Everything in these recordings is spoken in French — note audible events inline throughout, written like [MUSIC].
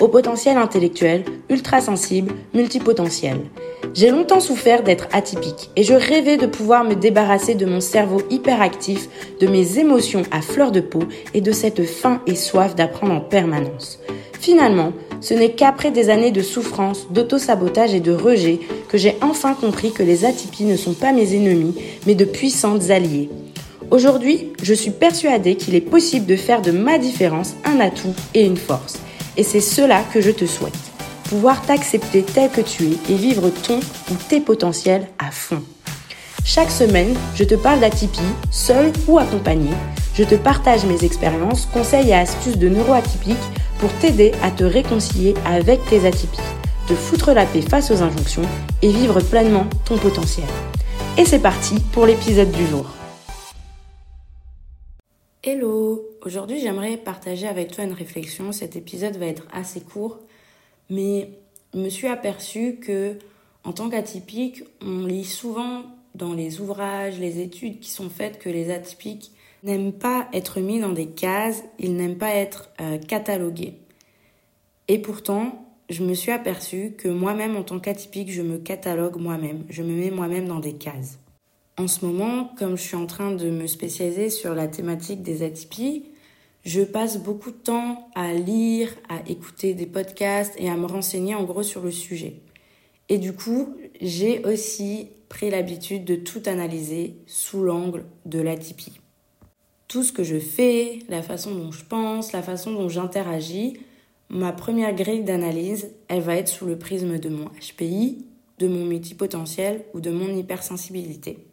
au potentiel intellectuel, ultra sensible, multipotentiel. J'ai longtemps souffert d'être atypique et je rêvais de pouvoir me débarrasser de mon cerveau hyperactif, de mes émotions à fleur de peau et de cette faim et soif d'apprendre en permanence. Finalement, ce n'est qu'après des années de souffrance, d'auto-sabotage et de rejet que j'ai enfin compris que les atypies ne sont pas mes ennemis, mais de puissantes alliées. Aujourd'hui, je suis persuadée qu'il est possible de faire de ma différence un atout et une force. Et c'est cela que je te souhaite pouvoir t'accepter tel que tu es et vivre ton ou tes potentiels à fond. Chaque semaine, je te parle d'atypie, seul ou accompagné. Je te partage mes expériences, conseils et astuces de neuroatypiques pour t'aider à te réconcilier avec tes atypies, te foutre la paix face aux injonctions et vivre pleinement ton potentiel. Et c'est parti pour l'épisode du jour. Hello Aujourd'hui j'aimerais partager avec toi une réflexion. Cet épisode va être assez court mais je me suis aperçue que en tant qu'atypique, on lit souvent dans les ouvrages, les études qui sont faites que les atypiques n'aiment pas être mis dans des cases, ils n'aiment pas être euh, catalogués. Et pourtant, je me suis aperçue que moi-même, en tant qu'atypique, je me catalogue moi-même, je me mets moi-même dans des cases. En ce moment, comme je suis en train de me spécialiser sur la thématique des atypies, je passe beaucoup de temps à lire, à écouter des podcasts et à me renseigner en gros sur le sujet. Et du coup, j'ai aussi pris l'habitude de tout analyser sous l'angle de l'atypie. Tout ce que je fais, la façon dont je pense, la façon dont j'interagis, ma première grille d'analyse, elle va être sous le prisme de mon HPI, de mon multipotentiel ou de mon hypersensibilité.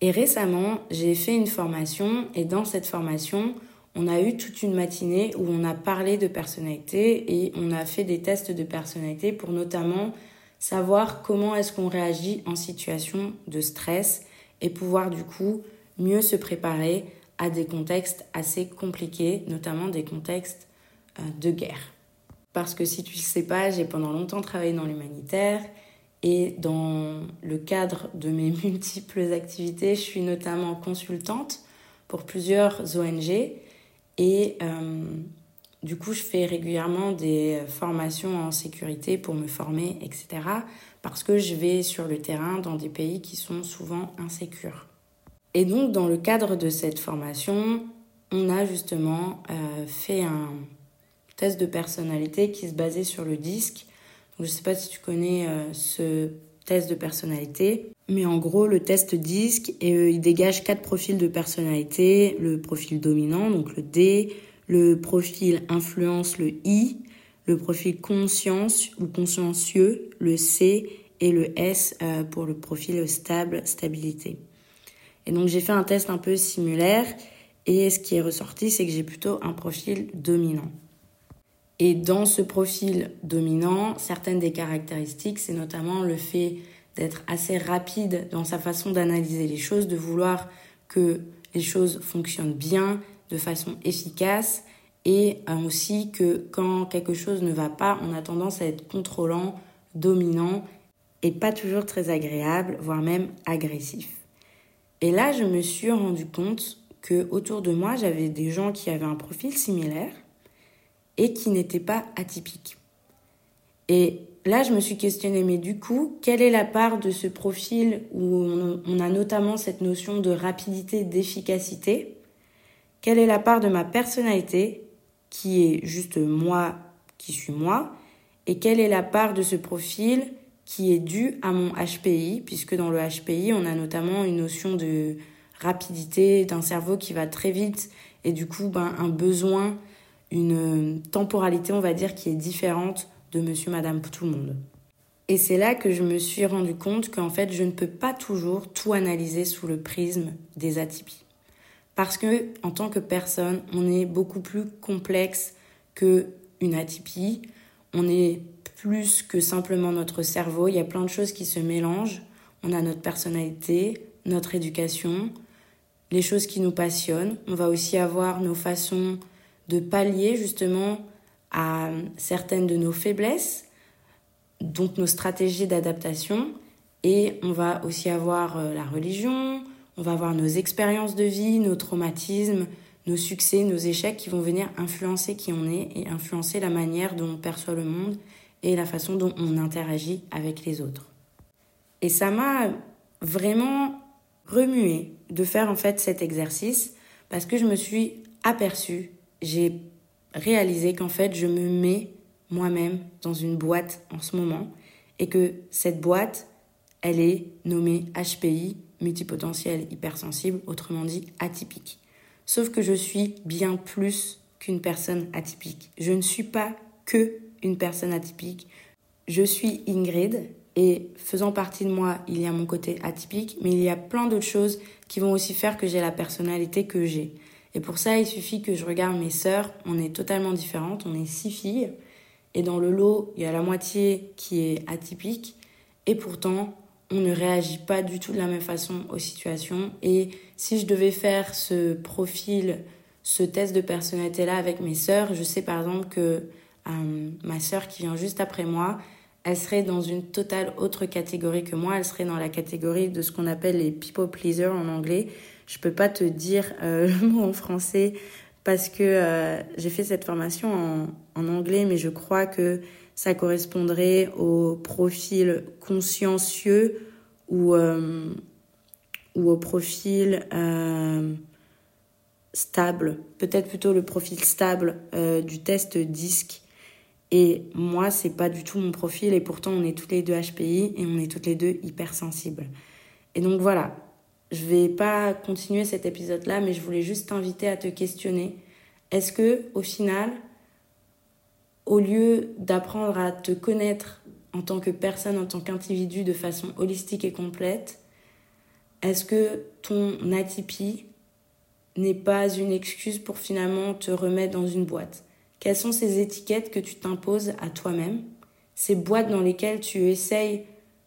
Et récemment, j'ai fait une formation et dans cette formation, on a eu toute une matinée où on a parlé de personnalité et on a fait des tests de personnalité pour notamment savoir comment est-ce qu'on réagit en situation de stress et pouvoir du coup mieux se préparer à des contextes assez compliqués, notamment des contextes euh, de guerre. Parce que si tu ne le sais pas, j'ai pendant longtemps travaillé dans l'humanitaire et dans le cadre de mes [LAUGHS] multiples activités, je suis notamment consultante pour plusieurs ONG et euh, du coup, je fais régulièrement des formations en sécurité pour me former, etc. Parce que je vais sur le terrain dans des pays qui sont souvent insécures. Et donc, dans le cadre de cette formation, on a justement euh, fait un test de personnalité qui se basait sur le disque. je ne sais pas si tu connais euh, ce test de personnalité. Mais en gros, le test disque, euh, il dégage quatre profils de personnalité. Le profil dominant, donc le D, le profil influence, le I, le profil conscience ou consciencieux, le C, et le S euh, pour le profil stable, stabilité. Et donc j'ai fait un test un peu similaire et ce qui est ressorti, c'est que j'ai plutôt un profil dominant. Et dans ce profil dominant, certaines des caractéristiques, c'est notamment le fait d'être assez rapide dans sa façon d'analyser les choses, de vouloir que les choses fonctionnent bien, de façon efficace, et euh, aussi que quand quelque chose ne va pas, on a tendance à être contrôlant, dominant, et pas toujours très agréable, voire même agressif. Et là, je me suis rendu compte que autour de moi, j'avais des gens qui avaient un profil similaire et qui n'étaient pas atypiques. Et là, je me suis questionnée, mais du coup, quelle est la part de ce profil où on, a notamment cette notion de rapidité, d'efficacité? Quelle est la part de ma personnalité qui est juste moi, qui suis moi? Et quelle est la part de ce profil qui est due à mon HPI Puisque dans le HPI, on a notamment une notion de rapidité, d'un cerveau qui va très vite. Et du coup, ben, un besoin, une temporalité, on va dire, qui est différente de monsieur, madame, tout le monde. Et c'est là que je me suis rendu compte qu'en fait, je ne peux pas toujours tout analyser sous le prisme des atypies. Parce que, en tant que personne, on est beaucoup plus complexe que une atypie. On est plus que simplement notre cerveau. Il y a plein de choses qui se mélangent. On a notre personnalité, notre éducation, les choses qui nous passionnent. On va aussi avoir nos façons de pallier justement à certaines de nos faiblesses, donc nos stratégies d'adaptation. Et on va aussi avoir euh, la religion, on va avoir nos expériences de vie, nos traumatismes, nos succès, nos échecs qui vont venir influencer qui on est et influencer la manière dont on perçoit le monde et la façon dont on interagit avec les autres. Et ça m'a vraiment remué de faire en fait cet exercice parce que je me suis aperçue, j'ai réalisé qu'en fait je me mets moi-même dans une boîte en ce moment et que cette boîte, elle est nommée HPI, multipotentiel hypersensible, autrement dit atypique. Sauf que je suis bien plus qu'une personne atypique. Je ne suis pas que une personne atypique. Je suis Ingrid et faisant partie de moi, il y a mon côté atypique, mais il y a plein d'autres choses qui vont aussi faire que j'ai la personnalité que j'ai. Et pour ça, il suffit que je regarde mes sœurs, on est totalement différentes, on est six filles, et dans le lot, il y a la moitié qui est atypique, et pourtant, on ne réagit pas du tout de la même façon aux situations. Et si je devais faire ce profil, ce test de personnalité-là avec mes sœurs, je sais par exemple que euh, ma sœur qui vient juste après moi, elle serait dans une totale autre catégorie que moi. Elle serait dans la catégorie de ce qu'on appelle les people pleasers en anglais. Je peux pas te dire euh, [LAUGHS] le mot en français parce que euh, j'ai fait cette formation en, anglais, mais je crois que ça correspondrait au profil consciencieux ou, euh, ou au profil stable, peut-être plutôt le profil stable du test DISC. Et moi, c'est pas du tout mon profil et pourtant on est toutes les deux HPI et on est toutes les deux hypersensibles. Et donc voilà, je vais pas continuer cet épisode-là, mais je voulais juste t'inviter à te questionner. Est-ce que, au final, au lieu d'apprendre à te connaître en tant que personne, en tant qu'individu de façon holistique et complète, est-ce que ton atypie n'est pas une excuse pour finalement te remettre dans une boîte? Quelles sont ces étiquettes que tu t'imposes à toi-même Ces boîtes dans lesquelles tu essayes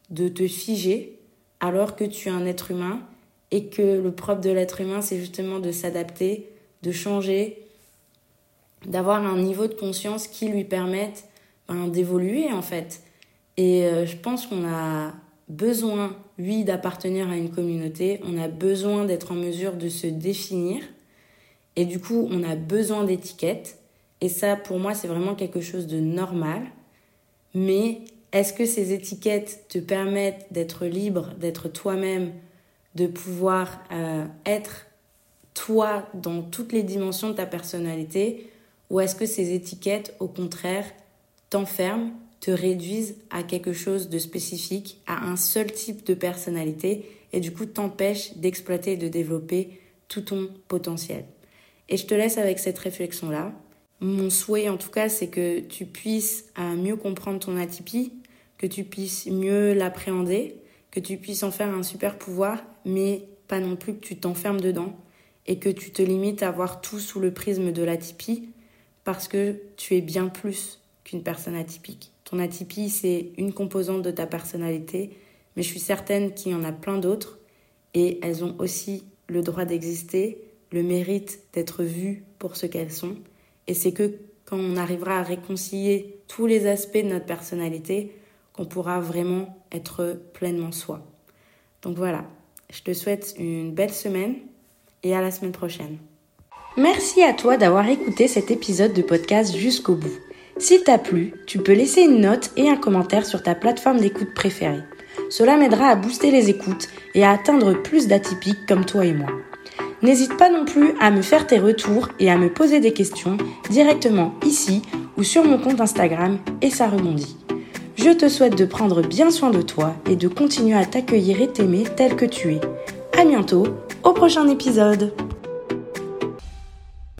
de te figer alors que tu es un être humain et que le propre de l'être humain, c'est justement de s'adapter, de changer, d'avoir un niveau de conscience qui lui permette ben, d'évoluer en fait. Et euh, je pense qu'on a besoin, oui, d'appartenir à une communauté, on a besoin d'être en mesure de se définir, et du coup, on a besoin d'étiquettes. Et ça, pour moi, c'est vraiment quelque chose de normal. Mais est-ce que ces étiquettes te permettent d'être libre, d'être toi-même, de pouvoir euh, être toi dans toutes les dimensions de ta personnalité Ou est-ce que ces étiquettes, au contraire, t'enferment, te réduisent à quelque chose de spécifique, à un seul type de personnalité et du coup t'empêchent d'exploiter et de développer tout ton potentiel? Et je te laisse avec cette réflexion-là. Mon souhait en tout cas, c'est que tu puisses euh, mieux comprendre ton atypie, que tu puisses mieux l'appréhender, que tu puisses en faire un super pouvoir, mais pas non plus que tu t'enfermes dedans et que tu te limites à voir tout sous le prisme de l'atypie parce que tu es bien plus qu'une personne atypique. Ton atypie, c'est une composante de ta personnalité, mais je suis certaine qu'il y en a plein d'autres et elles ont aussi le droit d'exister, le mérite d'être vues pour ce qu'elles sont et c'est que quand on arrivera à réconcilier tous les aspects de notre personnalité qu'on pourra vraiment être pleinement soi. Donc voilà, je te souhaite une belle semaine et à la semaine prochaine. Merci à toi d'avoir écouté cet épisode de podcast jusqu'au bout. S'il t'a plu, tu peux laisser une note et un commentaire sur ta plateforme d'écoute préférée. Cela m'aidera à booster les écoutes et à atteindre plus d'atypiques comme toi et moi. N'hésite pas non plus à me faire tes retours et à me poser des questions directement ici ou sur mon compte Instagram et ça rebondit. Je te souhaite de prendre bien soin de toi et de continuer à t'accueillir et t'aimer tel que tu es. À bientôt au prochain épisode.